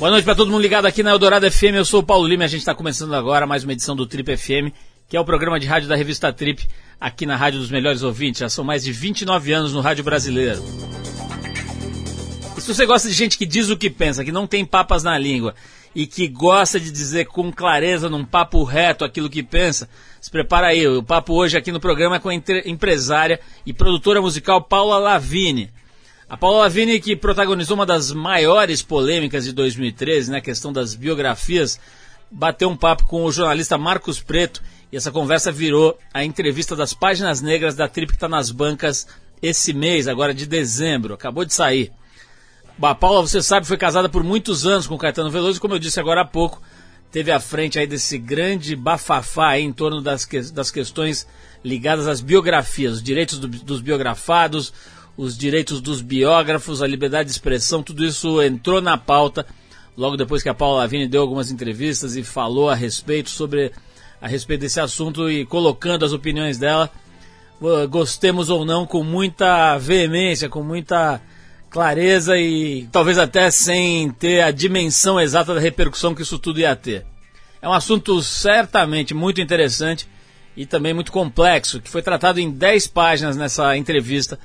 Boa noite para todo mundo ligado aqui na Eldorado FM. Eu sou o Paulo Lima e a gente está começando agora mais uma edição do Trip FM, que é o programa de rádio da revista Trip, aqui na Rádio dos Melhores Ouvintes. Já são mais de 29 anos no rádio brasileiro. E se você gosta de gente que diz o que pensa, que não tem papas na língua e que gosta de dizer com clareza, num papo reto, aquilo que pensa, se prepara aí. O papo hoje aqui no programa é com a empresária e produtora musical Paula Lavini. A Paula Lavigne, que protagonizou uma das maiores polêmicas de 2013, na né, questão das biografias, bateu um papo com o jornalista Marcos Preto e essa conversa virou a entrevista das páginas negras da Trip que está nas bancas esse mês, agora de dezembro, acabou de sair. A Paula, você sabe, foi casada por muitos anos com Caetano Veloso e como eu disse agora há pouco, teve à frente aí desse grande bafafá em torno das, que, das questões ligadas às biografias, os direitos do, dos biografados, os direitos dos biógrafos, a liberdade de expressão, tudo isso entrou na pauta logo depois que a Paula Lavigne deu algumas entrevistas e falou a respeito sobre a respeito desse assunto e colocando as opiniões dela, gostemos ou não, com muita veemência, com muita clareza e talvez até sem ter a dimensão exata da repercussão que isso tudo ia ter. É um assunto certamente muito interessante e também muito complexo, que foi tratado em 10 páginas nessa entrevista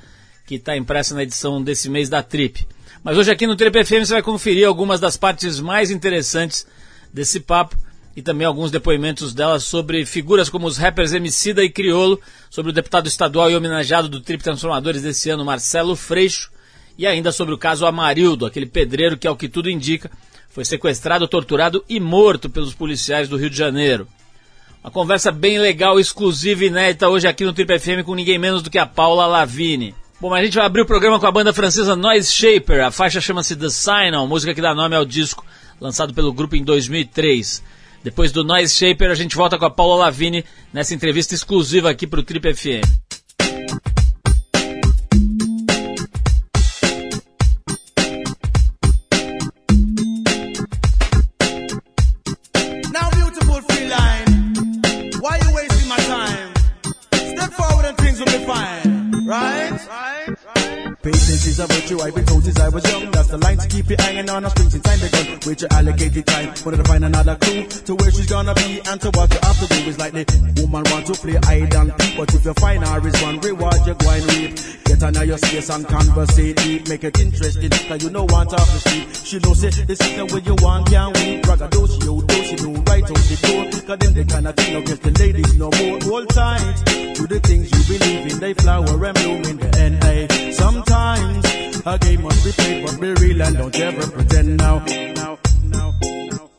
que está impressa na edição desse mês da Trip. Mas hoje aqui no Trip FM você vai conferir algumas das partes mais interessantes desse papo e também alguns depoimentos dela sobre figuras como os rappers Emicida e Criolo, sobre o deputado estadual e homenageado do Trip Transformadores desse ano, Marcelo Freixo, e ainda sobre o caso Amarildo, aquele pedreiro que, ao que tudo indica, foi sequestrado, torturado e morto pelos policiais do Rio de Janeiro. Uma conversa bem legal, exclusiva e inédita hoje aqui no Trip FM com ninguém menos do que a Paula Lavini. Bom, mas a gente vai abrir o programa com a banda francesa Noise Shaper. A faixa chama-se The Sign, música que dá nome ao disco lançado pelo grupo em 2003. Depois do Noise Shaper, a gente volta com a Paula Lavini nessa entrevista exclusiva aqui para o Trip FM. I've been told since I was young. That's the line to keep you hanging on string since time begun. With your allocated time, wanted to find another clue to where she's gonna be and to what you have to do. Is like the woman want to play hide and peek, but if you find her is one reward, you go and reap. Get her your space and conversate deep, make it interesting. Cause you know want off the street. She know say this is the way you want, can't wait. Braggadocio, do she know right out the door. Cause them the kind of thing no give the ladies no more. Hold tight to the things you believe in. They flower and bloom in the end. Hey, sometimes times. A game must be played, but be real and don't ever pretend now. now, now, now.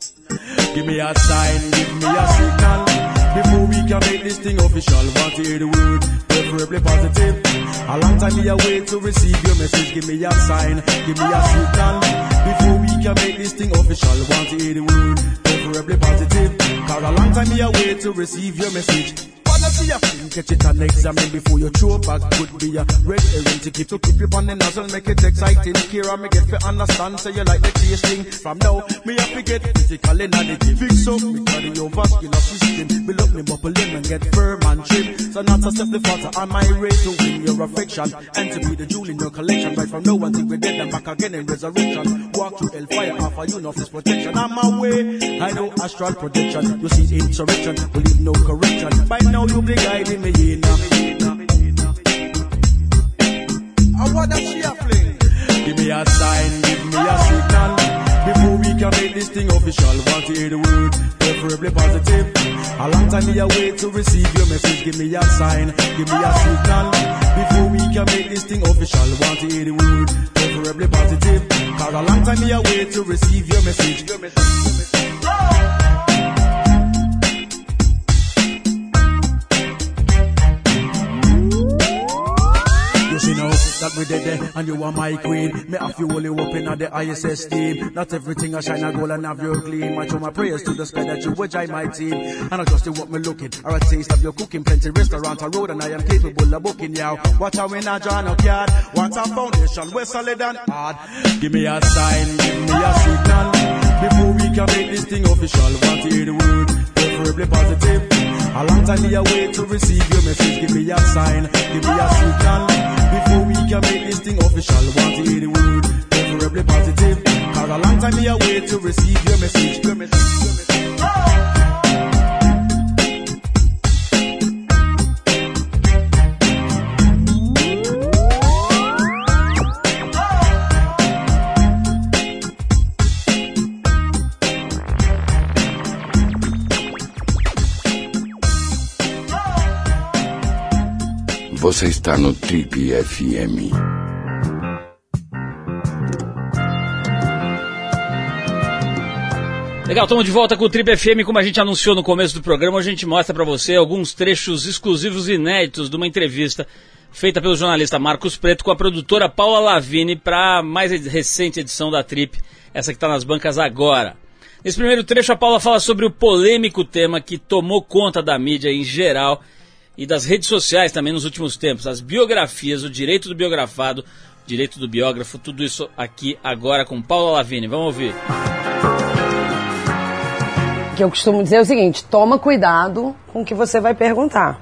Give me a sign, give me a signal. Before we can make this thing official, want to hear the word, preferably positive. A long time we wait to receive your message, give me a sign, give me a signal. Before we can make this thing official, want to hear the word, preferably positive. Cause a long time we wait to receive your message see a film, catch it and examine before you throw back. Could be a red herring to keep to keep you on the nozzle, make it exciting. Kira, me get to understand, say you like the tasting. From now, me have to get physical energy. Fix up me cardiovascular system. Build up me muscle and get firm and trim. So not to step the further on my way to win your affection. And to be the jewel in your collection. Right from now until we dead and back again in resurrection. Walk through hellfire, offer you no this protection. I'm away, I know astral projection. You see insurrection, believe no correction. By now you be guiding me in. I want that she fling. Give me a sign, give me a signal. Before we can make this thing official, want to hear the word, preferably positive. A long time me wait to receive your message. Give me a sign, give me a signal. Before we can make this thing official, want to hear the word, preferably positive. Cause a long time me wait to receive your message. Your message, your message. That we did there and you are my queen. Me have you only up in the ISS team. Not everything I shine a gold and have your gleam. My show my prayers to the sky that you would join my team. And I just what me looking, or a taste of your cooking. Plenty restaurant a road and I am capable of booking you. What a win a John of yard. Want a foundation, we're solid and hard. Give me a sign, give me a signal. Before we can make this thing official, want to hear the word, preferably positive. A long time me wait to receive your message. Give me a sign, give me a signal. Before we can make this thing official, want to hear the word, preferably positive. Cause a long time me away to receive your message. Your message, your message. Está no Trip FM. Legal, estamos de volta com o Trip FM. Como a gente anunciou no começo do programa, a gente mostra para você alguns trechos exclusivos e inéditos de uma entrevista feita pelo jornalista Marcos Preto com a produtora Paula Lavini para a mais recente edição da Trip, essa que está nas bancas agora. Nesse primeiro trecho, a Paula fala sobre o polêmico tema que tomou conta da mídia em geral e das redes sociais também nos últimos tempos, as biografias, o direito do biografado, direito do biógrafo, tudo isso aqui agora com Paula Lavini. Vamos ouvir. O que eu costumo dizer é o seguinte: toma cuidado com o que você vai perguntar,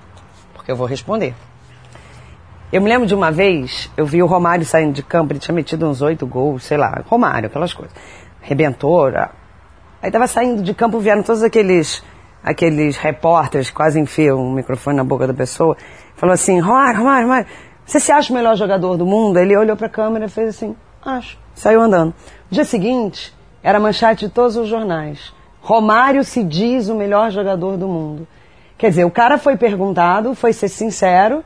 porque eu vou responder. Eu me lembro de uma vez, eu vi o Romário saindo de campo, ele tinha metido uns oito gols, sei lá, Romário, aquelas coisas. Rebentou. Aí tava saindo de campo, vieram todos aqueles aqueles repórteres quase enfiam um microfone na boca da pessoa, falou assim, Romário, Romário, Romário, você se acha o melhor jogador do mundo? Ele olhou para a câmera e fez assim, acho. Saiu andando. No dia seguinte, era manchete de todos os jornais. Romário se diz o melhor jogador do mundo. Quer dizer, o cara foi perguntado, foi ser sincero,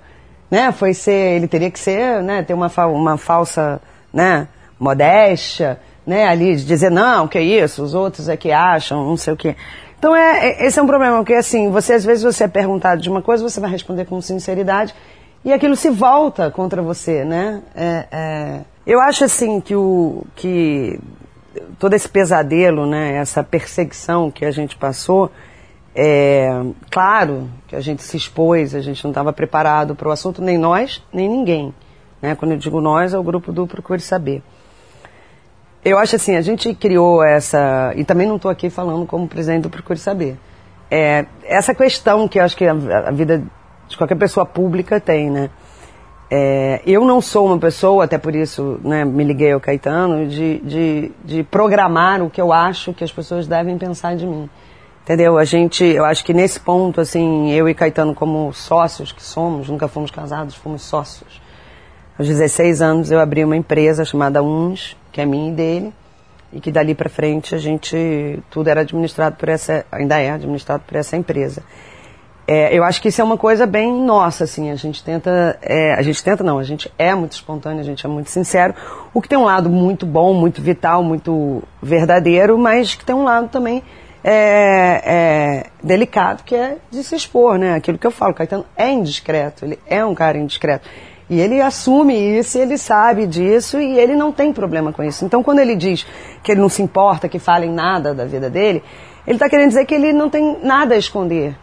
né? Foi ser, ele teria que ser, né? Ter uma, fa uma falsa, né? Modéstia, né? Ali dizer não, que isso, os outros é que acham, não sei o quê. Então é, é, esse é um problema, porque assim, você às vezes você é perguntado de uma coisa, você vai responder com sinceridade e aquilo se volta contra você, né? É, é, eu acho assim que o que todo esse pesadelo, né, essa perseguição que a gente passou, é claro que a gente se expôs, a gente não estava preparado para o assunto, nem nós, nem ninguém. Né? Quando eu digo nós, é o grupo do Procure Saber. Eu acho assim, a gente criou essa. E também não estou aqui falando como presidente do Procure Saber. É, essa questão que eu acho que a, a vida de qualquer pessoa pública tem, né? É, eu não sou uma pessoa, até por isso né, me liguei ao Caetano, de, de, de programar o que eu acho que as pessoas devem pensar de mim. Entendeu? A gente, eu acho que nesse ponto, assim, eu e Caetano, como sócios que somos, nunca fomos casados, fomos sócios. Aos 16 anos eu abri uma empresa chamada UNS, que é minha e dele, e que dali para frente a gente, tudo era administrado por essa, ainda é administrado por essa empresa. É, eu acho que isso é uma coisa bem nossa, assim, a gente tenta, é, a gente tenta não, a gente é muito espontâneo, a gente é muito sincero, o que tem um lado muito bom, muito vital, muito verdadeiro, mas que tem um lado também é, é, delicado, que é de se expor, né? Aquilo que eu falo, Caetano é indiscreto, ele é um cara indiscreto. E ele assume isso, ele sabe disso e ele não tem problema com isso. Então, quando ele diz que ele não se importa que falem nada da vida dele, ele está querendo dizer que ele não tem nada a esconder.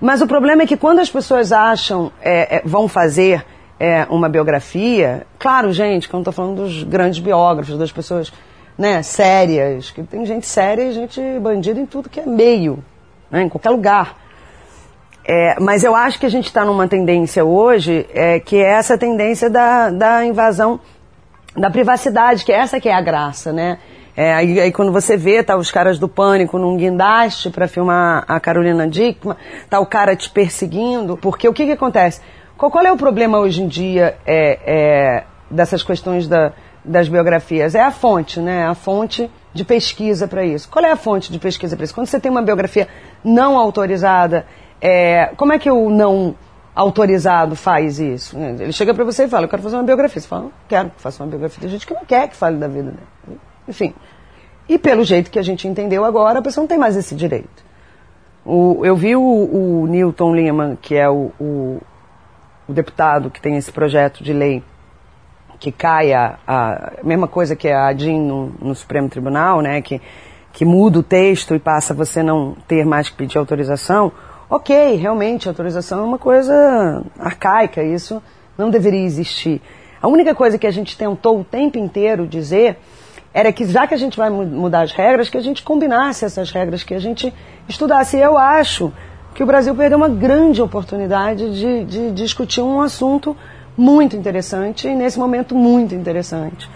Mas o problema é que quando as pessoas acham, é, é, vão fazer é, uma biografia, claro, gente, que eu não estou falando dos grandes biógrafos, das pessoas né, sérias, que tem gente séria e gente bandida em tudo que é meio, né, em qualquer lugar. É, mas eu acho que a gente está numa tendência hoje é, que é essa tendência da, da invasão da privacidade, que é essa que é a graça, né? É, aí, aí, quando você vê, tá os caras do pânico num guindaste para filmar a Carolina Dickman, tá o cara te perseguindo, porque o que que acontece? Qual, qual é o problema hoje em dia é, é, dessas questões da, das biografias? É a fonte, né? A fonte de pesquisa para isso. Qual é a fonte de pesquisa para isso? Quando você tem uma biografia não autorizada, é, como é que o não autorizado faz isso? Ele chega para você e fala, eu quero fazer uma biografia. Você fala, quero que faça uma biografia. Tem gente que não quer que fale da vida dele. Enfim. E pelo jeito que a gente entendeu agora, a pessoa não tem mais esse direito. O, eu vi o, o, Newton Lima, que é o, o, deputado que tem esse projeto de lei que caia a, a mesma coisa que a ADIM no, no, Supremo Tribunal, né, que, que muda o texto e passa você não ter mais que pedir autorização. Ok, realmente, autorização é uma coisa arcaica, isso não deveria existir. A única coisa que a gente tentou o tempo inteiro dizer era que já que a gente vai mudar as regras, que a gente combinasse essas regras, que a gente estudasse. E eu acho que o Brasil perdeu uma grande oportunidade de, de discutir um assunto muito interessante e nesse momento muito interessante.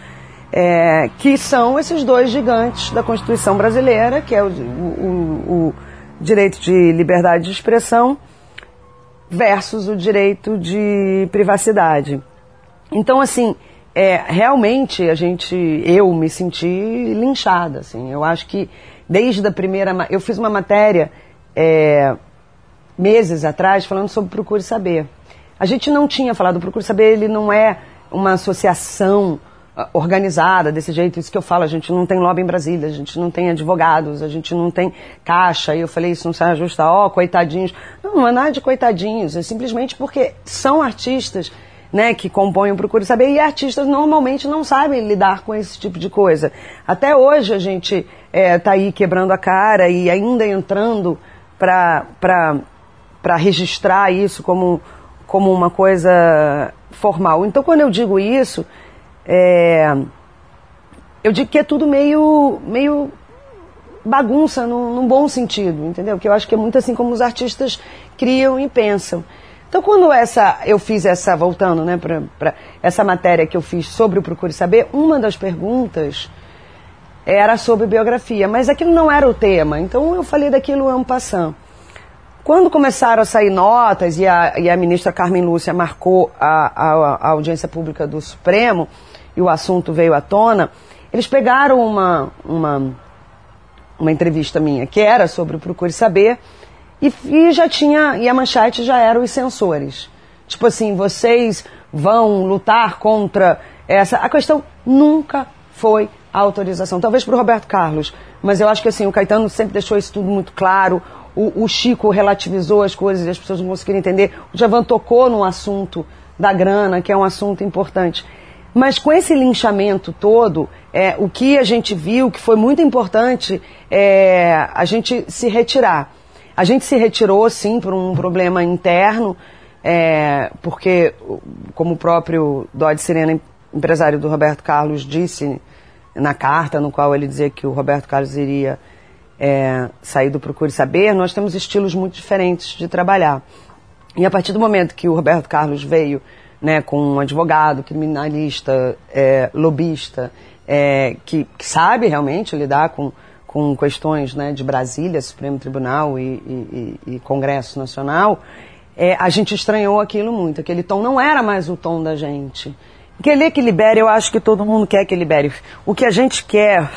é, que são esses dois gigantes da Constituição brasileira, que é o, o, o direito de liberdade de expressão versus o direito de privacidade. Então, assim, é, realmente a gente, eu me senti linchada, assim. Eu acho que desde a primeira, eu fiz uma matéria é, meses atrás falando sobre Procure Saber. A gente não tinha falado, Procure Saber ele não é uma associação organizada desse jeito, isso que eu falo, a gente não tem lobby em Brasília, a gente não tem advogados, a gente não tem caixa, e eu falei, isso não sai justa, ó, oh, coitadinhos. Não, não é nada de coitadinhos, é simplesmente porque são artistas né, que compõem o Procure Saber, e artistas normalmente não sabem lidar com esse tipo de coisa. Até hoje a gente está tá aí quebrando a cara e ainda entrando para registrar isso como, como uma coisa formal. Então, quando eu digo isso, é, eu digo que é tudo meio, meio bagunça, num, num bom sentido, entendeu? Que eu acho que é muito assim como os artistas criam e pensam. Então, quando essa, eu fiz essa, voltando né, para essa matéria que eu fiz sobre o Procure Saber, uma das perguntas era sobre biografia, mas aquilo não era o tema, então eu falei daquilo um passant. Quando começaram a sair notas e a, e a ministra Carmen Lúcia marcou a, a, a audiência pública do Supremo e o assunto veio à tona, eles pegaram uma, uma, uma entrevista minha que era sobre o Procure Saber e, e já tinha, e a manchete já era os censores. Tipo assim, vocês vão lutar contra essa. A questão nunca foi a autorização. Talvez para o Roberto Carlos, mas eu acho que assim, o Caetano sempre deixou isso tudo muito claro. O, o Chico relativizou as coisas e as pessoas não conseguiram entender. O Javan tocou no assunto da grana, que é um assunto importante. Mas com esse linchamento todo, é, o que a gente viu, que foi muito importante, é a gente se retirar. A gente se retirou, sim, por um problema interno, é, porque, como o próprio Dodge Sirena, empresário do Roberto Carlos, disse na carta, no qual ele dizia que o Roberto Carlos iria é, sair do Procure Saber, nós temos estilos muito diferentes de trabalhar. E a partir do momento que o Roberto Carlos veio né, com um advogado, criminalista, é, lobista, é, que, que, sabe realmente lidar com com questões né, de Brasília, Supremo Tribunal e, e, e Congresso Nacional, é, a gente estranhou aquilo muito. Aquele tom não era mais o tom da gente. Querer que libere, eu acho que todo mundo quer que libere. O que a gente quer,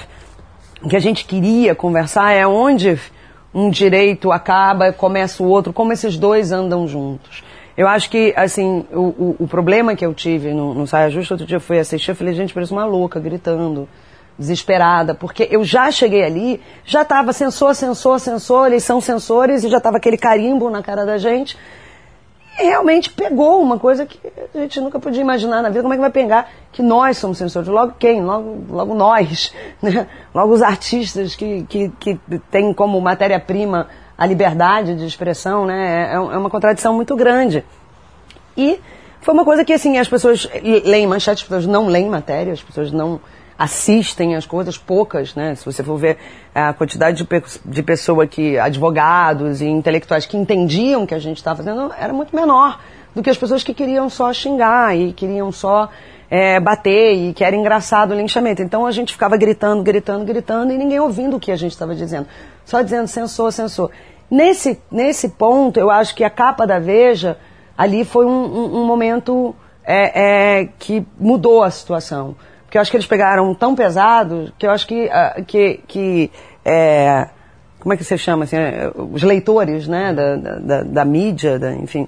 o que a gente queria conversar é onde um direito acaba começa o outro, como esses dois andam juntos. Eu acho que, assim, o, o, o problema que eu tive no, no Saia Justa, outro dia eu fui assistir, eu falei, gente, parece uma louca, gritando desesperada, porque eu já cheguei ali, já estava sensor, sensor, sensor, eles são sensores, e já estava aquele carimbo na cara da gente. E realmente pegou uma coisa que a gente nunca podia imaginar na vida, como é que vai pegar que nós somos sensores? Logo quem? Logo, logo nós, né? Logo os artistas que, que, que têm como matéria-prima a liberdade de expressão, né? É, é uma contradição muito grande. E foi uma coisa que, assim, as pessoas leem manchetes, as pessoas não leem matéria, as pessoas não assistem as coisas, poucas, né? Se você for ver a quantidade de, pe de pessoa que, advogados e intelectuais que entendiam que a gente estava fazendo, era muito menor do que as pessoas que queriam só xingar e queriam só é, bater e que era engraçado o linchamento. Então a gente ficava gritando, gritando, gritando e ninguém ouvindo o que a gente estava dizendo. Só dizendo censor, censor. Nesse, nesse ponto, eu acho que a capa da Veja ali foi um, um, um momento é, é, que mudou a situação que eu acho que eles pegaram tão pesado que eu acho que, uh, que, que é, como é que você chama assim, é, os leitores, né, da, da, da mídia, da, enfim,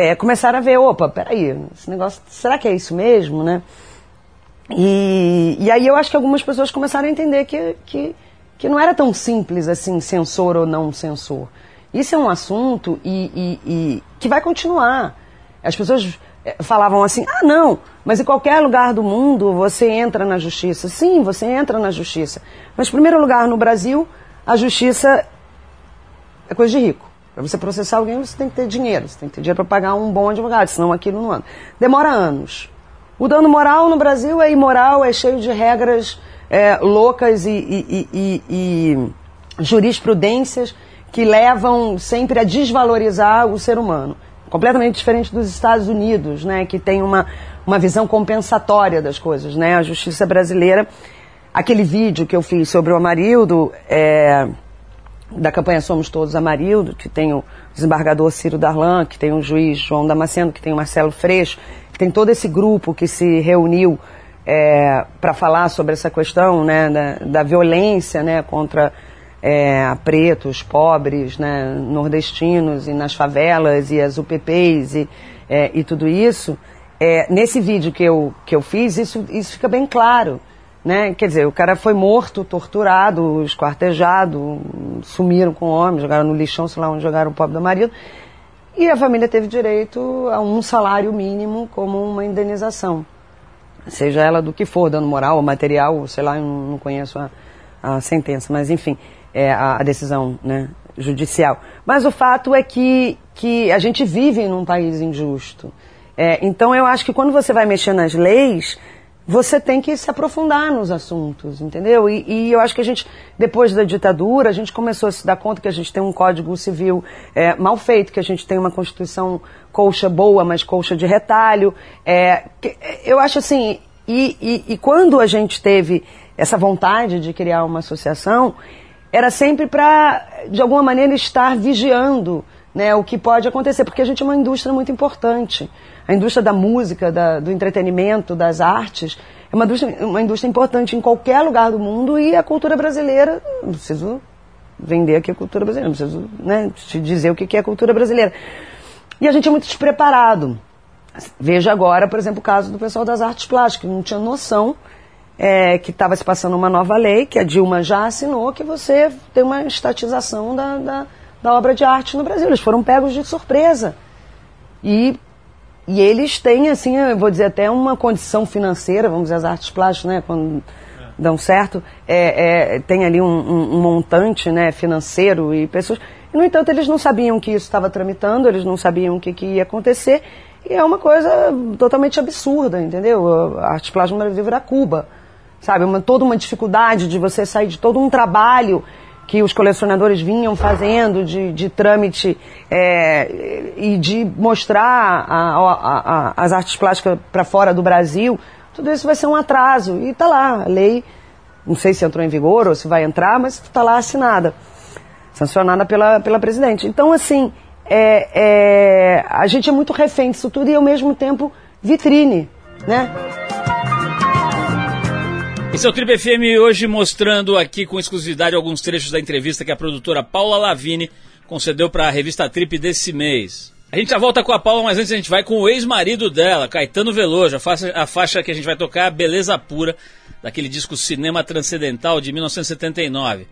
é, começaram a ver, opa, peraí, esse negócio, será que é isso mesmo, né? E, e aí eu acho que algumas pessoas começaram a entender que, que, que não era tão simples assim, censor ou não censor. Isso é um assunto e, e, e que vai continuar. As pessoas é, falavam assim: ah, não, mas em qualquer lugar do mundo você entra na justiça. Sim, você entra na justiça. Mas, primeiro lugar, no Brasil, a justiça é coisa de rico. Para você processar alguém, você tem que ter dinheiro. Você tem que ter dinheiro para pagar um bom advogado, senão aquilo não anda. Demora anos. O dano moral no Brasil é imoral, é cheio de regras é, loucas e, e, e, e jurisprudências que levam sempre a desvalorizar o ser humano. completamente diferente dos Estados Unidos, né, que tem uma, uma visão compensatória das coisas, né? A justiça brasileira, aquele vídeo que eu fiz sobre o Amarildo, é, da campanha Somos Todos Amarildo, que tem o desembargador Ciro Darlan, que tem o juiz João Damasceno, que tem o Marcelo Freixo, que tem todo esse grupo que se reuniu é, para falar sobre essa questão né, da, da violência né, contra é, pretos, pobres, né, nordestinos e nas favelas e as UPPs e, é, e tudo isso. É, nesse vídeo que eu, que eu fiz, isso, isso fica bem claro. Né? Quer dizer, o cara foi morto, torturado, esquartejado, sumiram com o homem, jogaram no lixão, sei lá onde jogaram o pobre do marido. E a família teve direito a um salário mínimo como uma indenização. Seja ela do que for, dano moral ou material, sei lá, eu não conheço a, a sentença, mas enfim, é a, a decisão né, judicial. Mas o fato é que, que a gente vive num país injusto. É, então eu acho que quando você vai mexer nas leis, você tem que se aprofundar nos assuntos, entendeu? E, e, eu acho que a gente, depois da ditadura, a gente começou a se dar conta que a gente tem um código civil é, mal feito, que a gente tem uma constituição colcha boa, mas colcha de retalho. É, que, eu acho assim, e, e, e quando a gente teve essa vontade de criar uma associação, era sempre para, de alguma maneira, estar vigiando né, o que pode acontecer, porque a gente é uma indústria muito importante. A indústria da música, da, do entretenimento, das artes, é uma indústria, uma indústria importante em qualquer lugar do mundo e a cultura brasileira, não preciso vender aqui a cultura brasileira, não preciso né, te dizer o que é a cultura brasileira. E a gente é muito despreparado. Veja agora, por exemplo, o caso do pessoal das artes plásticas, não tinha noção é, que estava se passando uma nova lei, que a Dilma já assinou, que você tem uma estatização da, da da obra de arte no Brasil. Eles foram pegos de surpresa. E, e eles têm, assim, eu vou dizer, até uma condição financeira, vamos dizer, as artes plásticas, né, quando dão certo, é, é, tem ali um, um, um, montante né, financeiro e pessoas. E, no entanto, eles não sabiam que isso estava tramitando, eles não sabiam o que, que ia acontecer. E é uma coisa totalmente absurda, entendeu? A arte plástica no Brasil virar Cuba. Sabe? Uma, toda uma dificuldade de você sair de todo um trabalho que os colecionadores vinham fazendo de, de trâmite é, e de mostrar a, a, a, as artes plásticas para fora do Brasil, tudo isso vai ser um atraso. E está lá, a lei, não sei se entrou em vigor ou se vai entrar, mas está lá assinada, sancionada pela, pela presidente. Então, assim, é, é, a gente é muito refém disso tudo e, ao mesmo tempo, vitrine, né? Esse é o Trip FM hoje mostrando aqui com exclusividade alguns trechos da entrevista que a produtora Paula Lavini concedeu para a revista Trip desse mês. A gente já volta com a Paula, mas antes a gente vai com o ex-marido dela, Caetano Veloso, a faixa, a faixa que a gente vai tocar Beleza Pura, daquele disco Cinema Transcendental de 1979.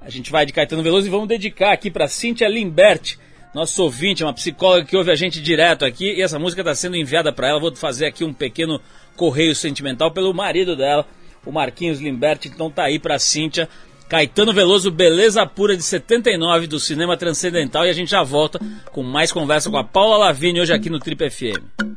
A gente vai de Caetano Veloso e vamos dedicar aqui para Cíntia Limberti, nosso ouvinte, uma psicóloga que ouve a gente direto aqui, e essa música está sendo enviada para ela. Vou fazer aqui um pequeno correio sentimental pelo marido dela, o Marquinhos Limberti, então tá aí pra Cíntia. Caetano Veloso, Beleza Pura de 79 do Cinema Transcendental e a gente já volta com mais conversa com a Paula Lavigne hoje aqui no Trip FM.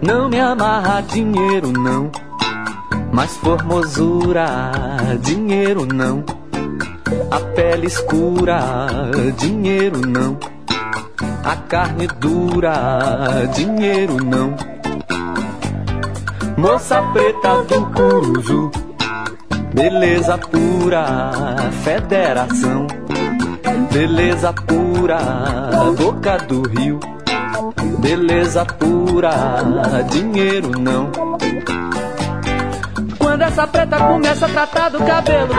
Não me amarra dinheiro não, mas formosura, dinheiro não. A pele escura, dinheiro não. A carne dura, dinheiro não. Moça preta do Curuzu, beleza pura, federação. Beleza pura, boca do rio beleza pura, dinheiro não. Quando essa preta começa a tratar do cabelo,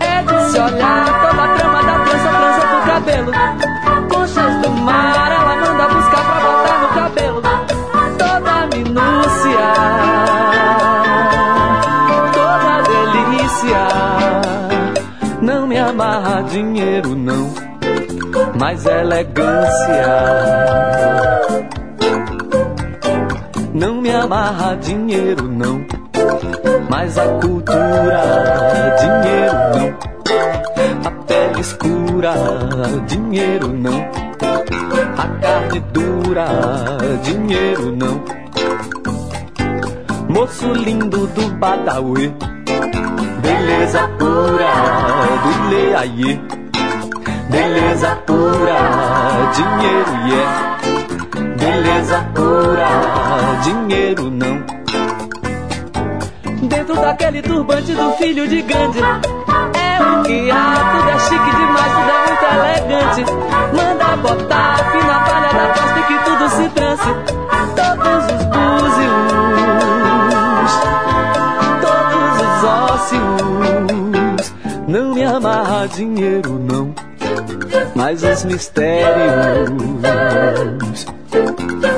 é de se olhar toda a trama da trança, trança do cabelo. Conchas do mar, ela manda buscar pra botar no cabelo. Toda a minúcia, toda a delícia. Não me amarra dinheiro, não, mas elegância. Não me amarra dinheiro, não, Mas a cultura, dinheiro não. A pele escura, dinheiro não. A carne dura, dinheiro não. Moço lindo do Badawi, beleza pura do Leaie. Beleza pura, dinheiro yeah. Beleza pura, dinheiro não. Dentro daquele turbante do filho de Gandhi. É o que há, tudo é chique demais, tudo é muito elegante. Manda botar fina palha da pasta e que tudo se trance Todos os búzios, todos os ósseos. Não me amarra dinheiro não. Mas os mistérios não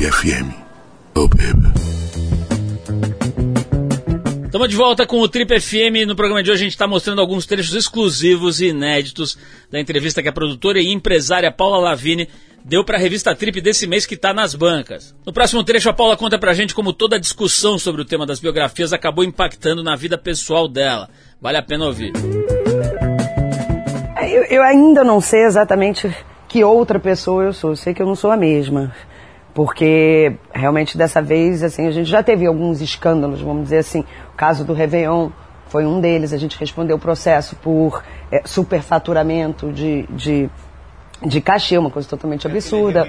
FM. Oh, baby. Estamos de volta com o Trip FM. No programa de hoje a gente está mostrando alguns trechos exclusivos e inéditos da entrevista que a produtora e empresária Paula Lavini deu para a revista Trip desse mês que está nas bancas. No próximo trecho a Paula conta pra gente como toda a discussão sobre o tema das biografias acabou impactando na vida pessoal dela. Vale a pena ouvir. Eu, eu ainda não sei exatamente que outra pessoa eu sou. Eu sei que eu não sou a mesma. Porque realmente dessa vez, assim, a gente já teve alguns escândalos, vamos dizer assim. O caso do Réveillon foi um deles. A gente respondeu o processo por é, superfaturamento de, de, de cachê, uma coisa totalmente absurda.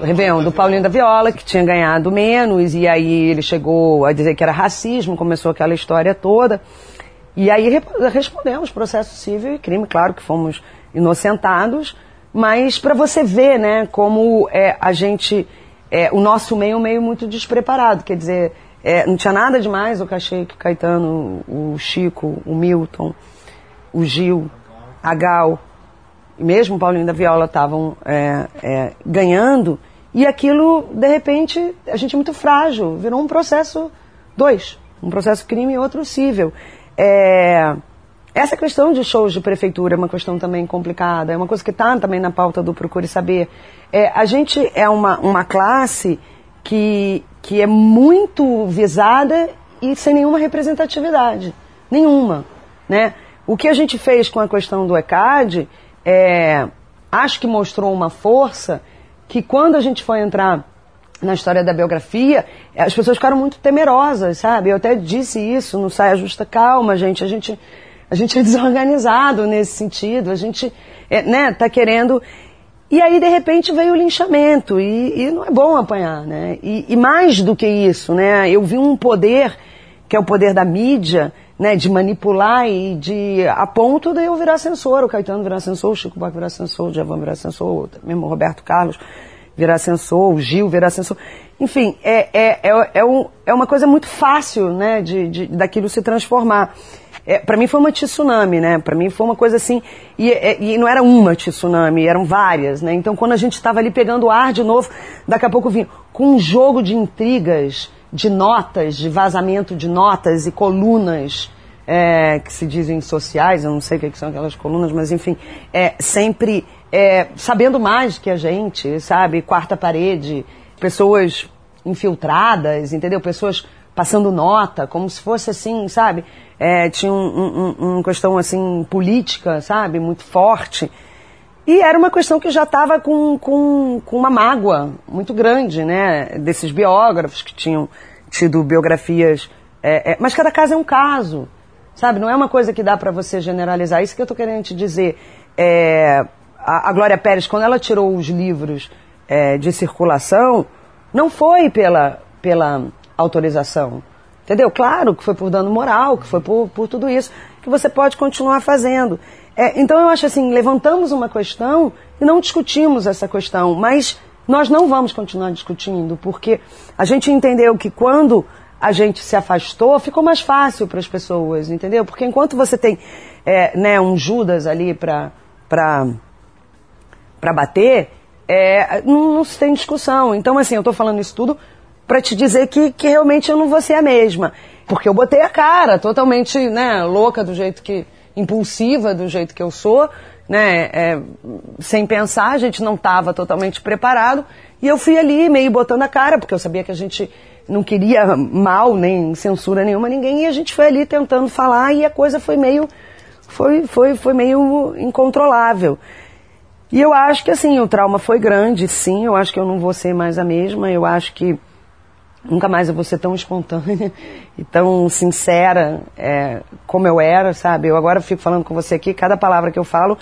O Réveillon do Paulinho da Viola, que tinha ganhado menos, e aí ele chegou a dizer que era racismo, começou aquela história toda. E aí re- respondemos processo civil e crime, claro que fomos inocentados, mas para você ver, né, como é, a gente, é, o nosso meio é meio muito despreparado, quer dizer, é, não tinha nada demais o cachê que o Caetano, o Chico, o Milton, o Gil, a Gal, e mesmo o Paulinho da Viola estavam é, é, ganhando, e aquilo, de repente, a gente é muito frágil, virou um processo dois, um processo crime e outro cível. É, essa questão de shows de prefeitura é uma questão também complicada, é uma coisa que está também na pauta do Procure Saber. É, a gente é uma, uma classe que, que é muito visada e sem nenhuma representatividade. Nenhuma. Né? O que a gente fez com a questão do ECAD, é, acho que mostrou uma força que quando a gente foi entrar na história da biografia, as pessoas ficaram muito temerosas, sabe? Eu até disse isso no Saia Justa Calma, gente. A gente, a gente é desorganizado nesse sentido. A gente é, né, tá querendo. E aí, de repente, veio o linchamento. E, e não é bom apanhar, né? E, e mais do que isso, né? Eu vi um poder, que é o poder da mídia, né? De manipular e de. a ponto de eu virar censor, o Caetano virar censor, o Chico Buarque virar censor, o Djavan virar censor, o mesmo Roberto Carlos virar censor, o Gil virar censor. Enfim, é, é, é, é, um, é uma coisa muito fácil, né, de, de daquilo se transformar. É, para mim foi uma tsunami, né? Para mim foi uma coisa assim. E, e, não era uma tsunami, eram várias, né? Então quando a gente estava ali pegando ar de novo, daqui a pouco vinha com um jogo de intrigas, de notas, de vazamento de notas e colunas é, que se dizem sociais, eu não sei o que, que são aquelas colunas, mas enfim, é, sempre é, sabendo mais que a gente, sabe? Quarta parede, pessoas infiltradas, entendeu? Pessoas passando nota, como se fosse assim, sabe? É, tinha um, um, um, uma questão assim política, sabe? Muito forte. E era uma questão que já estava com, com, com uma mágoa muito grande, né? Desses biógrafos que tinham tido biografias. É, é, mas cada caso é um caso, sabe? Não é uma coisa que dá para você generalizar. Isso que eu estou querendo te dizer. É, a, a Glória Pérez, quando ela tirou os livros é, de circulação, não foi pela, pela autorização. Entendeu? Claro que foi por dano moral, que foi por, por tudo isso, que você pode continuar fazendo. É, então eu acho assim, levantamos uma questão e não discutimos essa questão, mas nós não vamos continuar discutindo, porque a gente entendeu que quando a gente se afastou, ficou mais fácil para as pessoas, entendeu? Porque enquanto você tem é, né, um Judas ali para bater, é, não, não, se tem discussão. Então, assim, eu estou falando isso tudo para te dizer que, que realmente eu não vou ser a mesma. Porque eu botei a cara, totalmente né, louca do jeito que. impulsiva do jeito que eu sou, né, é, sem pensar, a gente não estava totalmente preparado. E eu fui ali meio botando a cara, porque eu sabia que a gente não queria mal, nem censura nenhuma ninguém, e a gente foi ali tentando falar e a coisa foi meio, foi, foi, foi meio incontrolável. E eu acho que assim, o trauma foi grande, sim, eu acho que eu não vou ser mais a mesma, eu acho que nunca mais eu vou ser tão espontânea e tão sincera é, como eu era, sabe? Eu agora fico falando com você aqui, cada palavra que eu falo,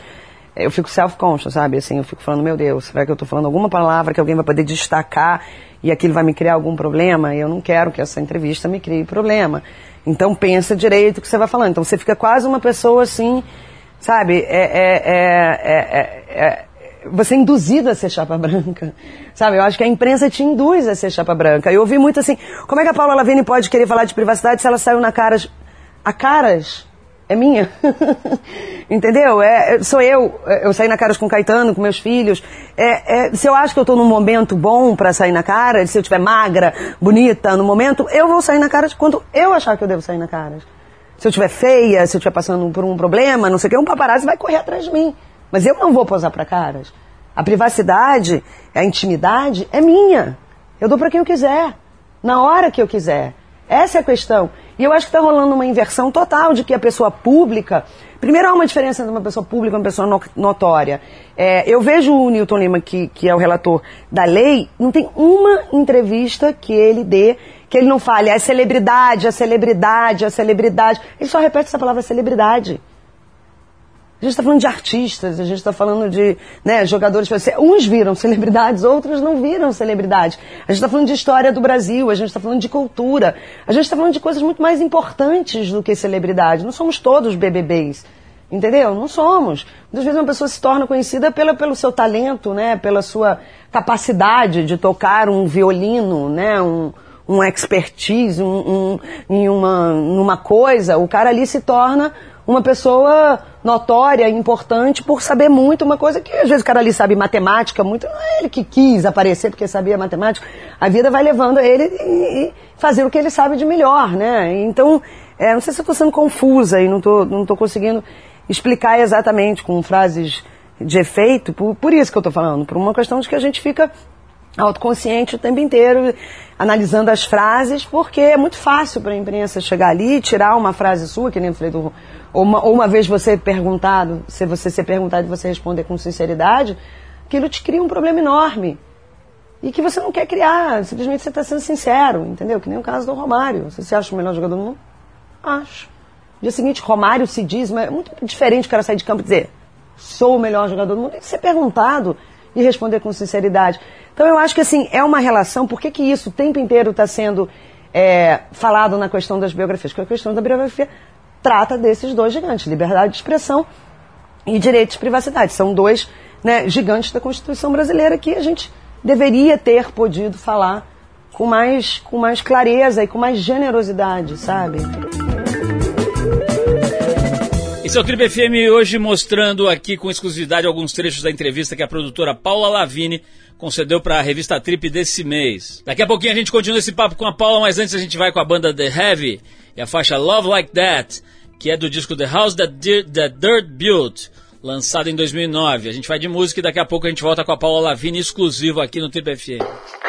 eu fico self-conscious, sabe? Assim, eu fico falando, meu Deus, será que eu estou falando alguma palavra que alguém vai poder destacar e aquilo vai me criar algum problema? E eu não quero que essa entrevista me crie problema. Então pensa direito o que você vai falando. Então você fica quase uma pessoa assim, sabe? É, é, é, é, você é induzido a ser chapa branca, sabe? Eu acho que a imprensa te induz a ser chapa branca. Eu ouvi muito assim, como é que a Paula Lavigne pode querer falar de privacidade se ela saiu na caras, a caras é minha. Entendeu? É, sou eu. Eu saí na caras com Caetano, com meus filhos. É, é, se eu acho que eu estou num momento bom para sair na cara, se eu estiver magra, bonita no momento, eu vou sair na cara quando eu achar que eu devo sair na cara. Se eu estiver feia, se eu estiver passando por um problema, não sei o que, um paparazzi vai correr atrás de mim. Mas eu não vou posar para caras. A privacidade, a intimidade é minha. Eu dou para quem eu quiser, na hora que eu quiser. Essa é a questão. E eu acho que está rolando uma inversão total de que a pessoa pública. Primeiro, há uma diferença entre uma pessoa pública e uma pessoa notória. É, eu vejo o Newton Lima, que, que é o relator da lei, não tem uma entrevista que ele dê que ele não fale a celebridade, a celebridade, a celebridade. Ele só repete essa palavra celebridade. A gente está falando de artistas, a gente está falando de né, jogadores. Uns viram celebridades, outros não viram celebridades. A gente está falando de história do Brasil, a gente está falando de cultura. A gente está falando de coisas muito mais importantes do que celebridade. Não somos todos BBBs. Entendeu? Não somos. Muitas vezes uma pessoa se torna conhecida pela, pelo seu talento, né? pela sua capacidade de tocar um violino, né? um, um expertise um, um, em uma, numa coisa. O cara ali se torna uma pessoa notória, importante, por saber muito uma coisa que às vezes o cara ali sabe matemática muito, não é ele que quis aparecer porque sabia matemática, a vida vai levando ele e, fazer o que ele sabe de melhor, né? Então, é, não sei se eu estou sendo confusa e não estou não tô conseguindo explicar exatamente com frases de efeito, por, por isso que eu estou falando, por uma questão de que a gente fica autoconsciente o tempo inteiro, analisando as frases, porque é muito fácil para a imprensa chegar ali e tirar uma frase sua, que nem eu falei do ou uma, ou uma vez você perguntado, se você ser perguntado e você responder com sinceridade, aquilo te cria um problema enorme. E que você não quer criar, simplesmente você está sendo sincero, entendeu? Que nem o caso do Romário. Você se acha o melhor jogador do mundo? Acho. No dia seguinte, Romário se diz, mas é muito diferente o cara sair de campo e dizer, sou o melhor jogador do mundo, e ser perguntado e responder com sinceridade. Então eu acho que assim, é uma relação, por que, que isso o tempo inteiro está sendo é, falado na questão das biografias? Porque a questão da biografia trata desses dois gigantes, liberdade de expressão e direito de privacidade. São dois né, gigantes da Constituição brasileira que a gente deveria ter podido falar com mais, com mais clareza e com mais generosidade, sabe? Esse é o Triple FM hoje mostrando aqui com exclusividade alguns trechos da entrevista que a produtora Paula Lavini concedeu para a revista Trip desse mês. Daqui a pouquinho a gente continua esse papo com a Paula, mas antes a gente vai com a banda The Heavy e a faixa Love Like That, que é do disco The House That, That Dirt Built, lançado em 2009. A gente vai de música e daqui a pouco a gente volta com a Paula Lavini exclusivo aqui no Trip FM.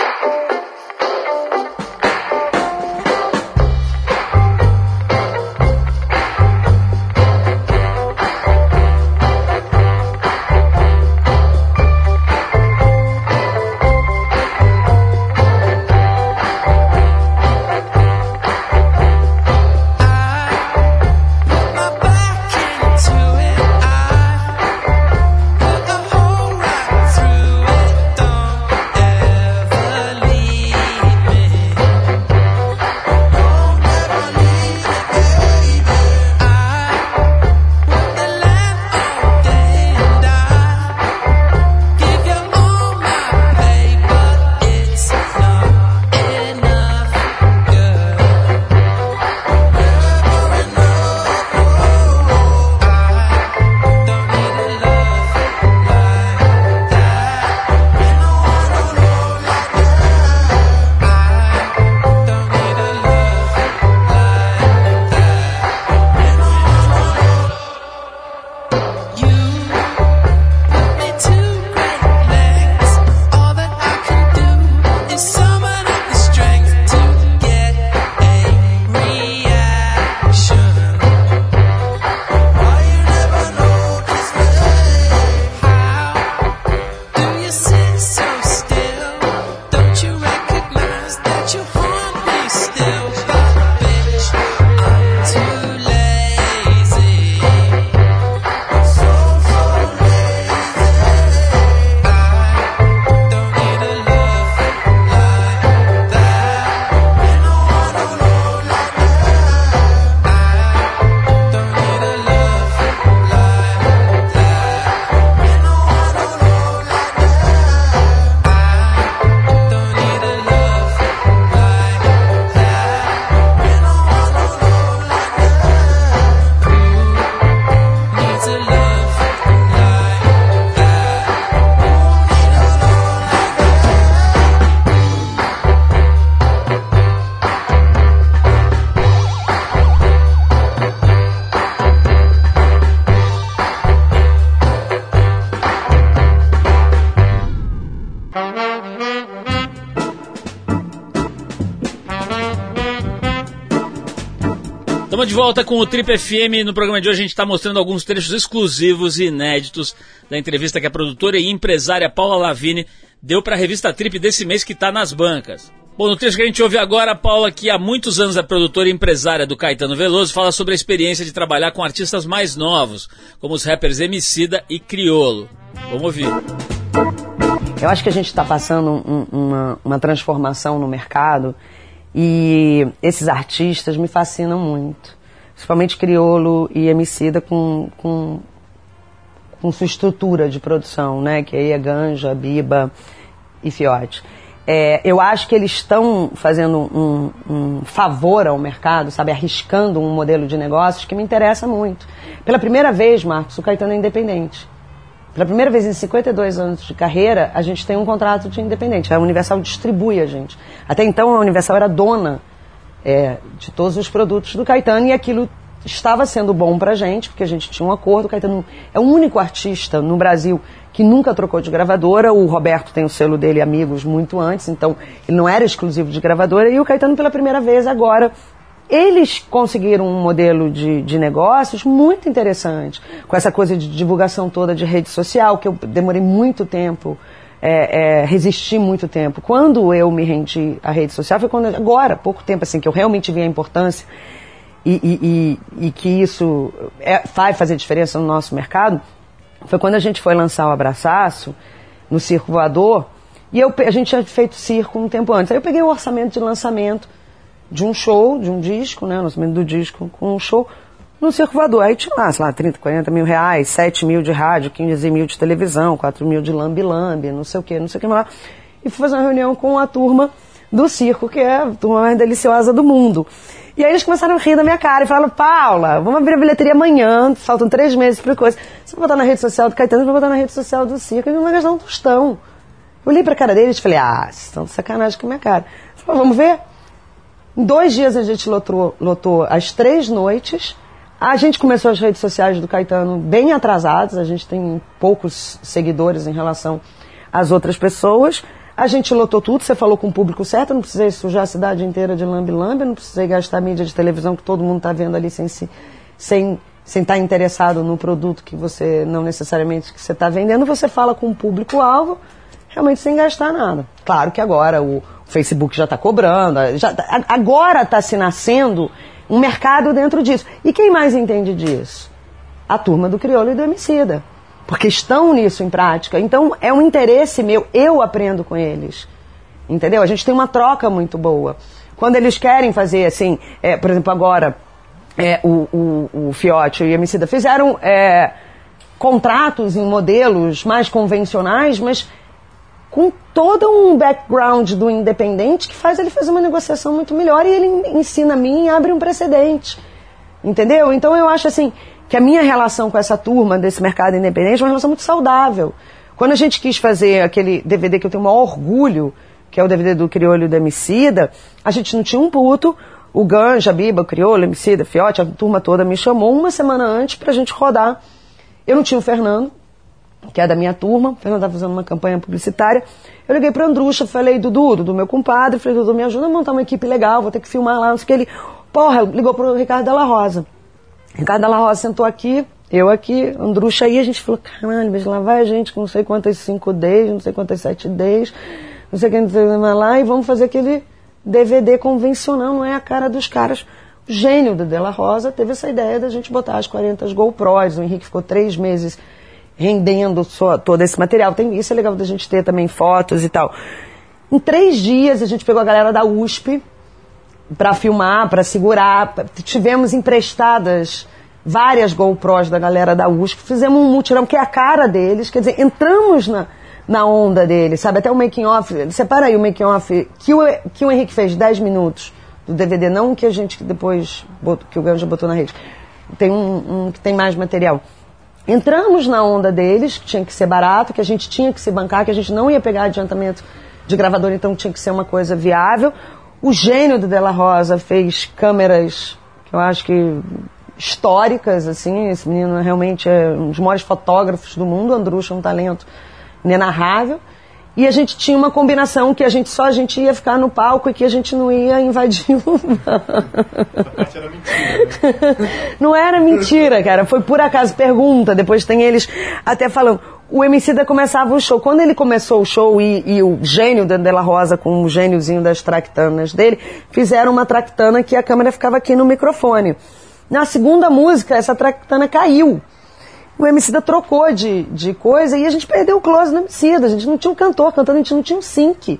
Volta com o Trip FM. No programa de hoje a gente está mostrando alguns trechos exclusivos e inéditos da entrevista que a produtora e empresária Paula Lavini deu para a revista Trip desse mês que está nas bancas. Bom, no trecho que a gente ouve agora, a Paula, que há muitos anos é produtora e empresária do Caetano Veloso, fala sobre a experiência de trabalhar com artistas mais novos, como os rappers Emicida e Criolo. Vamos ouvir. Eu acho que a gente está passando um- uma, uma transformação no mercado e esses artistas me fascinam muito. Principalmente Criolo e Emicida com, com, com sua estrutura de produção, né? Que aí é Ganja, Biba e Fiote. É, eu acho que eles estão fazendo um, um favor ao mercado, sabe? Arriscando um modelo de negócios que me interessa muito. Pela primeira vez, Marcos, o Caetano é independente. Pela primeira vez em 52 anos de carreira, a gente tem um contrato de independente. A Universal distribui a gente. Até então, a Universal era dona é, de todos os produtos do Caetano e aquilo estava sendo bom pra gente, porque a gente tinha um acordo. O Caetano é o único artista no Brasil que nunca trocou de gravadora. O Roberto tem o selo dele Amigos muito antes, então ele não era exclusivo de gravadora. E o Caetano, pela primeira vez agora, eles conseguiram um modelo de, de negócios muito interessante, com essa coisa de divulgação toda de rede social, que eu demorei muito tempo, é, é, resisti muito tempo. Quando eu me rendi à rede social, foi quando, agora, pouco tempo, assim, que eu realmente vi a importância e, e, e, e que isso é, vai fazer diferença no nosso mercado, foi quando a gente foi lançar o Abraçaço, no Circo Voador, e eu, a gente tinha feito circo um tempo antes. Aí eu peguei o orçamento de lançamento de um show, de um disco, né, o lançamento do disco com um show, no Circo Voador. Aí tinha lá, sei lá, 30, 40 mil reais, 7 mil de rádio, 15 mil de televisão, 4 mil de lambi-lambi, não sei o que, não sei o que lá. E fui fazer uma reunião com a turma do circo, que é a turma mais deliciosa do mundo. E aí eles começaram a rir da minha cara e falaram, Paula, vamos abrir a bilheteria amanhã, faltam três meses para coisa. Você vai botar na rede social do Caetano, você vai botar na rede social do circo, e não vai gastar um tostão. Eu olhei pra cara deles e falei, ah, vocês estão de sacanagem com a minha cara. Falei, vamos ver? Em dois dias a gente lotou, lotou as três noites. A gente começou as redes sociais do Caetano bem atrasadas, a gente tem poucos seguidores em relação às outras pessoas. A gente lotou tudo, você falou com o público certo, não precisei sujar a cidade inteira de lambe-lambe, não precisei gastar mídia de televisão que todo mundo está vendo ali sem se, sem sem estar interessado no produto que você não necessariamente que você está vendendo, você fala com o público-alvo realmente sem gastar nada. Claro que agora o Facebook já está cobrando, já, tá- agora está se nascendo um mercado dentro disso. E quem mais entende disso? A turma do Crioulo e do Emicida. Porque estão nisso em prática. Então é um interesse meu, eu aprendo com eles. Entendeu? A gente tem uma troca muito boa. Quando eles querem fazer assim, é, por exemplo, agora é, o, o, o Fiote e o Emicida fizeram é, contratos em modelos mais convencionais, mas com todo um background do independente que faz ele fazer uma negociação muito melhor e ele ensina a mim e abre um precedente. Entendeu? Então eu acho assim que a minha relação com essa turma desse mercado independente é uma relação muito saudável. Quando a gente quis fazer aquele DVD que eu tenho o maior orgulho, que é o DVD do Criolho e do Emicida, a gente não tinha um puto, o Ganja, Biba, o Criolho, Emicida, Fiote, a turma toda me chamou uma semana antes pra gente rodar. Eu não tinha o Fernando, que é da minha turma, o Fernando estava fazendo uma campanha publicitária. Eu liguei para Andrucha, falei, Dudu, do meu compadre, falei, Dudu, me ajuda a montar uma equipe legal, vou ter que filmar lá, não sei o que. Ele, porra, ligou pro Ricardo Della Rosa. Ricardo Della Rosa sentou aqui, eu aqui, Andrucha aí, a gente falou, caralho, mas lá vai a gente com não sei quantas 5Ds, não sei quantas 7Ds, não sei o que, não sei o que lá, e vamos fazer aquele DVD convencional, não é a cara dos caras. O gênio do Della Rosa teve essa ideia da gente botar as 40 GoPros, o Henrique ficou três meses rendendo só, todo esse material. Tem, isso é legal da gente ter também fotos e tal. Em três dias a gente pegou a galera da USP para filmar, para segurar. tivemos emprestadas várias GoPros da galera da USP. Fizemos um mutirão que é a cara deles. Quer dizer, entramos na, na onda deles, sabe? Até o making off. Separa aí o making off que o, que o Henrique fez 10 minutos do DVD, não que a gente depois que o Ganja botou na rede. Tem um, um que tem mais material. Entramos na onda deles, que tinha que ser barato, que a gente tinha que se bancar, que a gente não ia pegar adiantamento de gravador, então tinha que ser uma coisa viável. O gênio do Della Rosa fez câmeras que eu acho que históricas, assim, esse menino realmente é um dos maiores fotógrafos do mundo, Andrucha é um talento inenarrável. E a gente tinha uma combinação que a gente só a gente ia ficar no palco e que a gente não ia invadir o Era mentira. Não era mentira, cara. Foi por acaso. Pergunta. Depois tem eles até falando. O Emicida começava o show. Quando ele começou o show e, e o gênio da Della Rosa com o gêniozinho das tractanas dele, fizeram uma tractana que a câmera ficava aqui no microfone. Na segunda música, essa tractana caiu. O Emicida trocou de, de coisa e a gente perdeu o close do Emicida. A gente não tinha um cantor cantando, a gente não tinha um sync.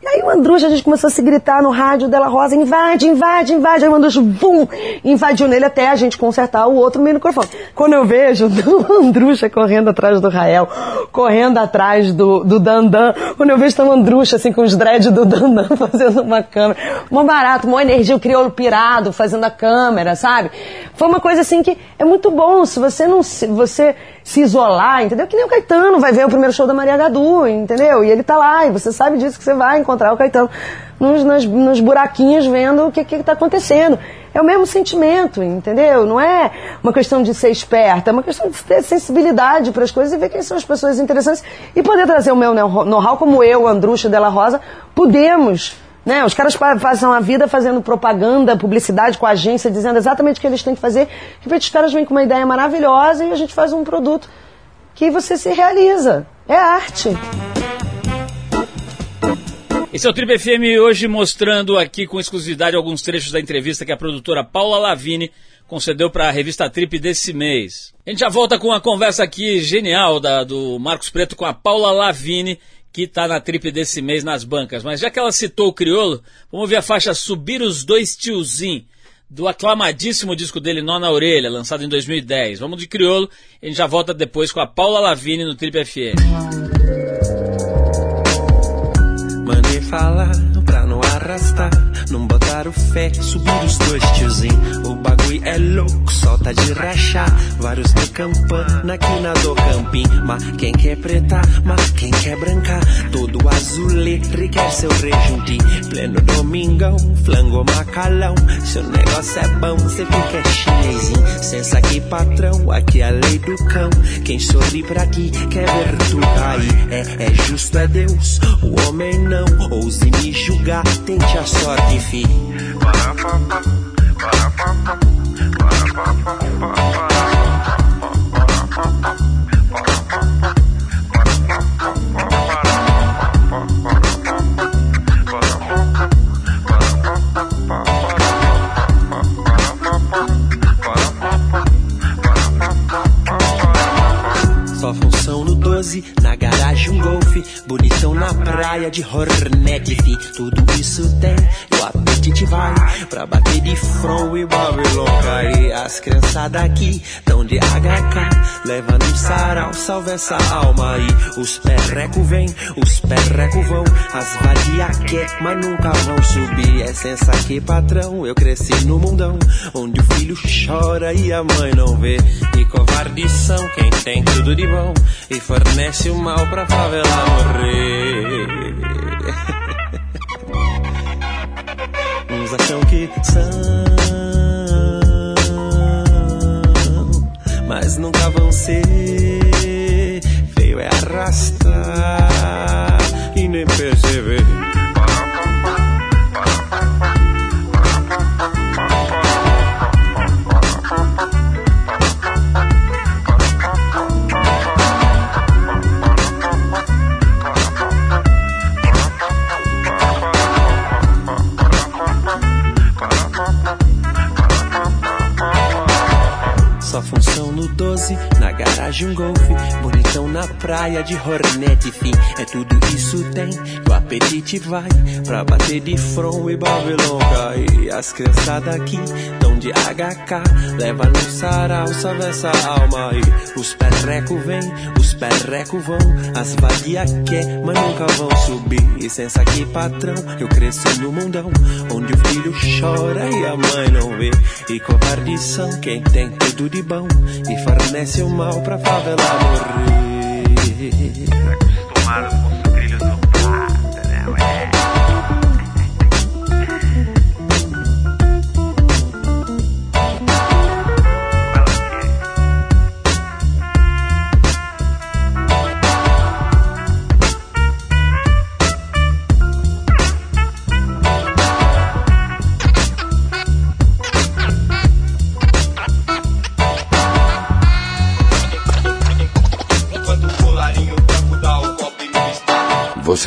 E aí o Andrucha, a gente começou a se gritar no rádio dela Rosa, invade, invade, invade. Aí o Andrucha, bum, invadiu nele até a gente consertar o outro microfone. Quando eu vejo o Andrucha correndo atrás do Rael, correndo atrás do, do Dandan, quando eu vejo o Andrucha assim com os dreads do Dandan fazendo uma câmera, mó barato, mó energia, o crioulo pirado fazendo a câmera, sabe? Foi uma coisa assim que é muito bom, se você não se, você se isolar, entendeu? Que nem o Caetano vai ver o primeiro show da Maria Gadu, entendeu? E ele tá lá, e você sabe disso que você vai encontrar o Caetano nos, nas, nos buraquinhos vendo o que que tá acontecendo. É o mesmo sentimento, entendeu? Não é uma questão de ser esperta, é uma questão de ter sensibilidade para as coisas e ver quem são as pessoas interessantes e poder trazer o meu know-how, como eu, Andrucha Della Rosa, podemos né? Os caras pa- passam a vida fazendo propaganda, publicidade com a agência, dizendo exatamente o que eles têm que fazer. De repente os caras vêm com uma ideia maravilhosa e a gente faz um produto que você se realiza. É arte. Esse é o Trip FM hoje mostrando aqui com exclusividade alguns trechos da entrevista que a produtora Paula Lavini concedeu para a revista Trip desse mês. A gente já volta com uma conversa aqui genial da, do Marcos Preto com a Paula Lavini, que está na Trip desse mês nas bancas. Mas já que ela citou o criolo, vamos ouvir a faixa Subir os Dois Tiozinho, do aclamadíssimo disco dele Nó na Orelha, lançado em 2010. Vamos de criolo, a gente já volta depois com a Paula Lavini no Trip FM. Falar pra não arrastar, fé, subir os dois tiozinho. O bagulho é louco, solta de rachar. Vários de campana aqui na do campim. Mas quem quer preta, mas quem quer branca. Todo azulê requer seu rejunte. Pleno domingão, flango macalão. Seu negócio é bom, cê fica chinesinho. Sensa aqui, patrão, aqui é a lei do cão. Quem sorri pra ti quer ver tu cair. É, é justo, é Deus, o homem não. Ouse me julgar, tente a sorte, fi. Só função no 12, na garagem golfe, bonitão na praia de Hornet, fi. Tudo isso tem, As criançadas aqui tão de HK, leva no sarau, salva essa alma aí. Os perreco vem, os perreco vão, as vadia quer, mas nunca vão subir. É sensa que patrão, eu cresci no mundão, onde o filho chora e a mãe não vê. E covardes são quem tem tudo de bom e fornece o mal pra favela morrer. Uns acham que são, mas nunca vão ser. Feio é arrastar Só função no 12, na garagem um golfe, bonitão na praia de Hornet, fim. É tudo isso tem, e o apetite vai pra bater de front e Babylon cai. As criançadas aqui tão de HK, leva no sarau, salve essa alma aí. Os perreco vem, os perreco vão, as vadia quer, mas nunca vão subir. E sensa aqui, patrão, eu cresci no mundão, onde o filho chora e a mãe não vê. E covardes quem tem tudo de bom e fornece o mal pra favela morrer.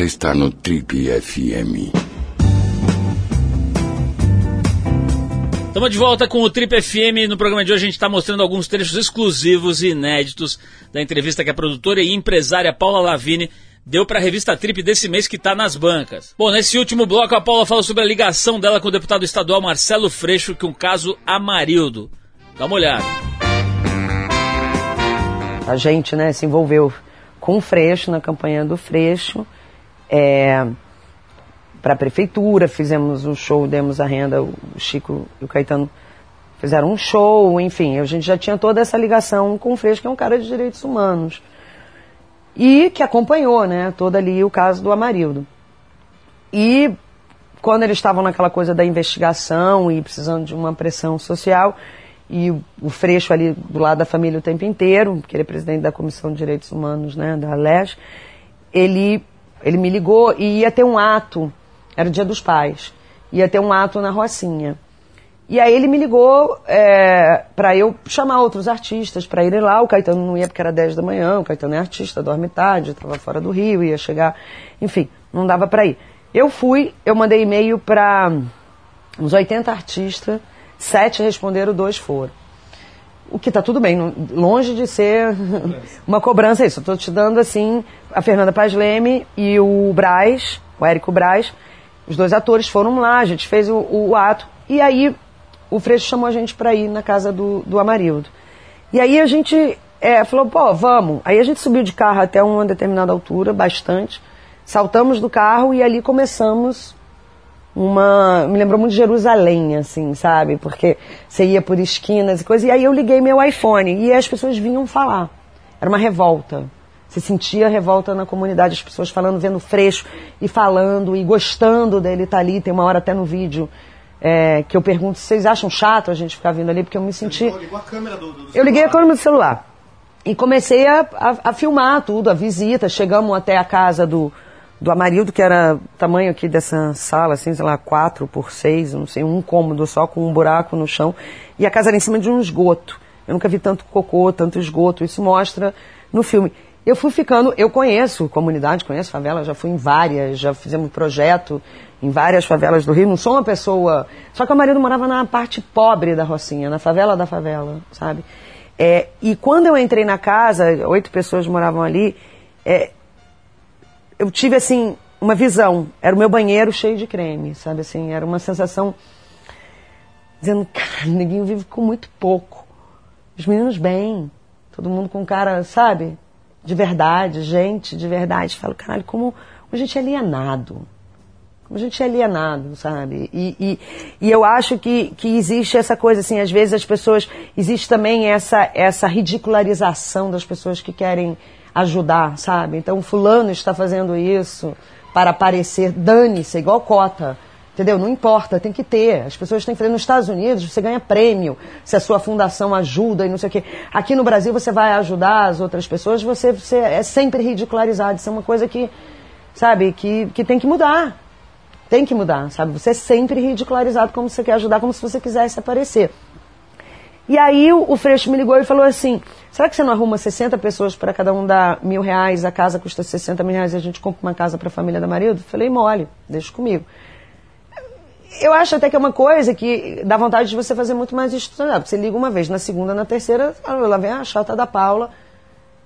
Você está no Trip FM. Estamos de volta com o Trip FM. No programa de hoje a gente está mostrando alguns trechos exclusivos e inéditos da entrevista que a produtora e empresária Paula Lavini deu para a revista Trip desse mês que está nas bancas. Bom, nesse último bloco a Paula falou sobre a ligação dela com o deputado estadual Marcelo Freixo com o caso Amarildo. Dá uma olhada. A gente, né, se envolveu com o Freixo, na campanha do Freixo, é, para a prefeitura, fizemos um show, demos a renda, o Chico e o Caetano fizeram um show, enfim, a gente já tinha toda essa ligação com o Freixo, que é um cara de direitos humanos. E que acompanhou, né, todo ali o caso do Amarildo. E quando eles estavam naquela coisa da investigação e precisando de uma pressão social, e o Freixo ali do lado da família o tempo inteiro, porque ele é presidente da Comissão de Direitos Humanos, né, da LES, ele, ele me ligou e ia ter um ato, era o dia dos pais, ia ter um ato na Rocinha. E aí ele me ligou é, para eu chamar outros artistas para irem lá. O Caetano não ia porque era 10 da manhã, o Caetano é artista, dorme tarde, estava fora do Rio, ia chegar, enfim, não dava para ir. Eu fui, eu mandei e-mail para uns 80 artistas, sete responderam, dois foram. O que está tudo bem, longe de ser uma cobrança isso. Eu estou te dando assim, a Fernanda Paz Leme e o Braz, o Érico Braz, os dois atores foram lá, a gente fez o, o ato. E aí o Freixo chamou a gente para ir na casa do, do Amarildo. E aí a gente é, falou, pô, vamos. Aí a gente subiu de carro até uma determinada altura, bastante. Saltamos do carro e ali começamos uma. Me lembrou muito de Jerusalém, assim, sabe? Porque você ia por esquinas e coisas. E aí eu liguei meu iPhone e as pessoas vinham falar. Era uma revolta. Você sentia revolta na comunidade, as pessoas falando, vendo Freixo e falando e gostando dele estar ali. Tem uma hora até no vídeo é, que eu pergunto se vocês acham chato a gente ficar vindo ali, porque eu me senti. Ligou a câmera do, do, Eu liguei a câmera do celular. E comecei a, a- a filmar tudo, a visita. Chegamos até a casa do, do Amarildo, que era tamanho aqui dessa sala, assim, sei lá, 4 por 6, não sei, um cômodo só com um buraco no chão. E a casa era em cima de um esgoto. Eu nunca vi tanto cocô, tanto esgoto. Isso mostra no filme. Eu fui ficando, eu conheço comunidade, conheço favela, já fui em várias, já fizemos projeto em várias favelas do Rio. Não sou uma pessoa. Só que o marido morava na parte pobre da Rocinha, na favela da favela, sabe? É, e quando eu entrei na casa, oito pessoas moravam ali, é, eu tive assim uma visão. Era o meu banheiro cheio de creme, sabe assim? Era uma sensação dizendo, cara, ninguém vive com muito pouco. Os meninos bem, todo mundo com cara, sabe? De verdade, gente de verdade. Falo, caralho, como a gente é alienado. Como a gente é alienado, sabe? E, e, e eu acho que, que existe essa coisa, assim, às vezes as pessoas. Existe também essa, essa ridicularização das pessoas que querem ajudar, sabe? Então, Fulano está fazendo isso para aparecer, dane-se, igual cota. Entendeu? Não importa, tem que ter. As pessoas têm que fazer. Nos Estados Unidos, você ganha prêmio se a sua fundação ajuda e não sei o quê. Aqui no Brasil, você vai ajudar as outras pessoas, você, você é sempre ridicularizado. Isso é uma coisa que, sabe, que, que tem que mudar. Tem que mudar, sabe? Você é sempre ridicularizado como você quer ajudar, como se você quisesse aparecer. E aí o, o Freixo me ligou e falou assim: será que você não arruma 60 pessoas para cada um dar mil reais? A casa custa 60 mil reais e a gente compra uma casa para a família da marido? Falei, mole, deixa comigo. Eu acho até que é uma coisa que dá vontade de você fazer muito mais institucional. Você liga uma vez, na segunda, na terceira, lá vem a chata da Paula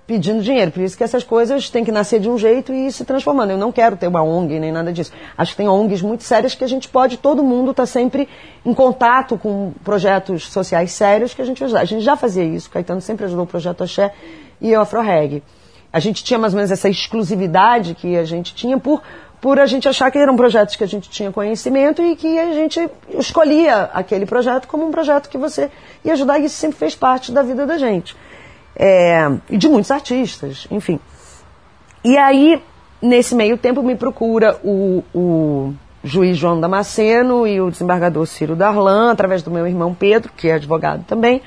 pedindo dinheiro. Por isso que essas coisas têm que nascer de um jeito e ir se transformando. Eu não quero ter uma ONG nem nada disso. Acho que tem ONGs muito sérias que a gente pode, todo mundo está sempre em contato com projetos sociais sérios que a gente vai ajudar. A gente já fazia isso. Caetano sempre ajudou o Projeto Axé e o AfroReg. A gente tinha mais ou menos essa exclusividade que a gente tinha por, por a gente achar que eram projetos que a gente tinha conhecimento e que a gente escolhia aquele projeto como um projeto que você ia ajudar e isso sempre fez parte da vida da gente. É, e de muitos artistas, enfim. E aí, nesse meio tempo, me procura o, o juiz João Damasceno e o desembargador Ciro Darlan, através do meu irmão Pedro, que é advogado também,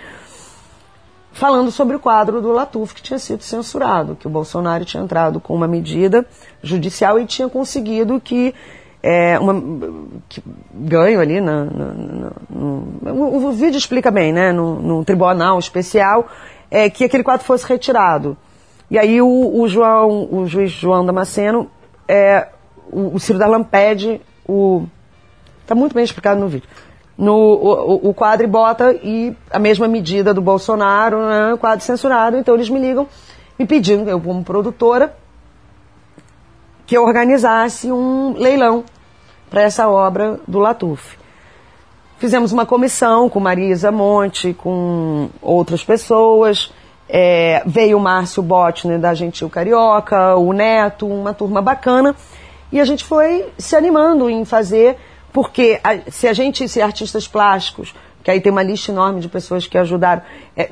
falando sobre o quadro do Latuf que tinha sido censurado, que o Bolsonaro tinha entrado com uma medida judicial e tinha conseguido que é, uma, que ganho ali na, na, na, no, o, o vídeo explica bem, né, no, no tribunal especial, é, que aquele quadro fosse retirado. E aí o, o João, o juiz João Damasceno é, o, o Ciro Darlan pede o. Está muito bem explicado no vídeo. No, o, o quadro e bota e a mesma medida do Bolsonaro, né, quadro censurado. Então eles me ligam me pedindo, eu como produtora, que eu organizasse um leilão para essa obra do Latuf. Fizemos uma comissão com Marisa Monte, com outras pessoas. É, veio o Márcio Botner da Gentil Carioca, o Neto, uma turma bacana. E a gente foi se animando em fazer, porque a, se a gente, se artistas plásticos, que aí tem uma lista enorme de pessoas que ajudaram, é,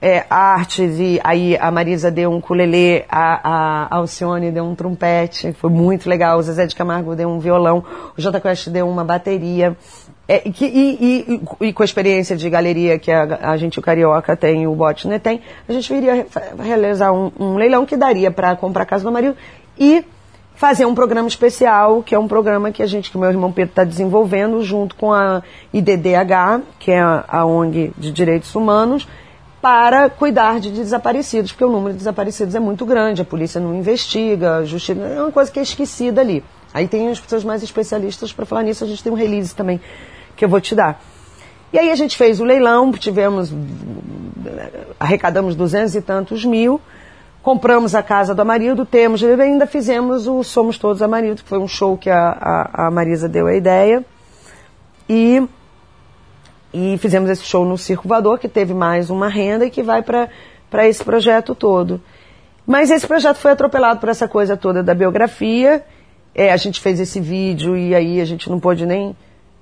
é, artes e aí a Marisa deu um ukulele, a, a Alcione deu um trompete, foi muito legal, o Zezé de Camargo deu um violão, o J Quest deu uma bateria. É, e, e, e, e, com a experiência de galeria que a, a gente, o Carioca tem, o Botner tem, a gente iria realizar um, um leilão que daria para comprar a casa do marido e fazer um programa especial, que é um programa que a gente, que o meu irmão Pedro está desenvolvendo junto com a IDDH, que é a, a ONG de Direitos Humanos, para cuidar de desaparecidos, porque o número de desaparecidos é muito grande, a polícia não investiga, a justiça é uma coisa que é esquecida ali. Aí tem as pessoas mais especialistas para falar nisso, a gente tem um release também que eu vou te dar. E aí a gente fez o leilão, tivemos, arrecadamos duzentos e tantos mil, compramos a casa do Amarildo, temos, ainda fizemos o Somos Todos Amarildo, que foi um show que a, a, a Marisa deu a ideia. E, e fizemos esse show no Circo Voador, que teve mais uma renda e que vai para esse projeto todo. Mas esse projeto foi atropelado por essa coisa toda da biografia. É, a gente fez esse vídeo e aí a gente não pôde nem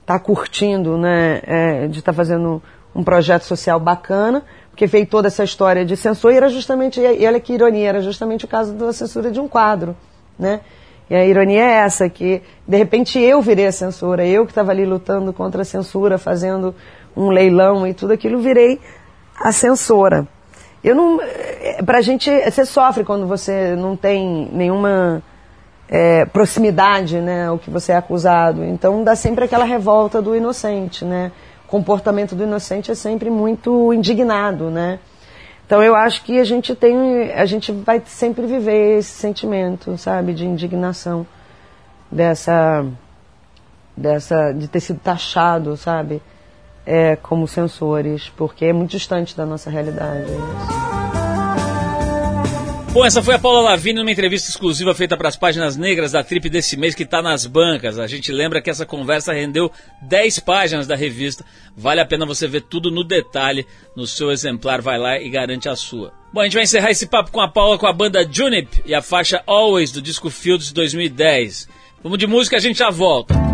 está curtindo, né, é, de estar tá fazendo um projeto social bacana, porque veio toda essa história de censura e era justamente, e olha que ironia, era justamente o caso da censura de um quadro, né? E a ironia é essa, que de repente eu virei a censura, eu que estava ali lutando contra a censura, fazendo um leilão e tudo aquilo, virei a censora. Eu não, é, pra gente, você sofre quando você não tem nenhuma é, proximidade, né, o que você é acusado. Então dá sempre aquela revolta do inocente, né? O comportamento do inocente é sempre muito indignado, né? Então eu acho que a gente tem, a gente vai sempre viver esse sentimento, sabe, de indignação dessa, dessa, de ter sido taxado, sabe, é, como censores, porque é muito distante da nossa realidade. Isso. Bom, essa foi a Paula Lavigne numa entrevista exclusiva feita para as páginas negras da Trip desse mês que está nas bancas. A gente lembra que essa conversa rendeu 10 páginas da revista. Vale a pena você ver tudo no detalhe no seu exemplar. Vai lá e garante a sua. Bom, a gente vai encerrar esse papo com a Paula com a banda Junip e a faixa Always do disco Fields 2010. Vamos de música, a gente já volta.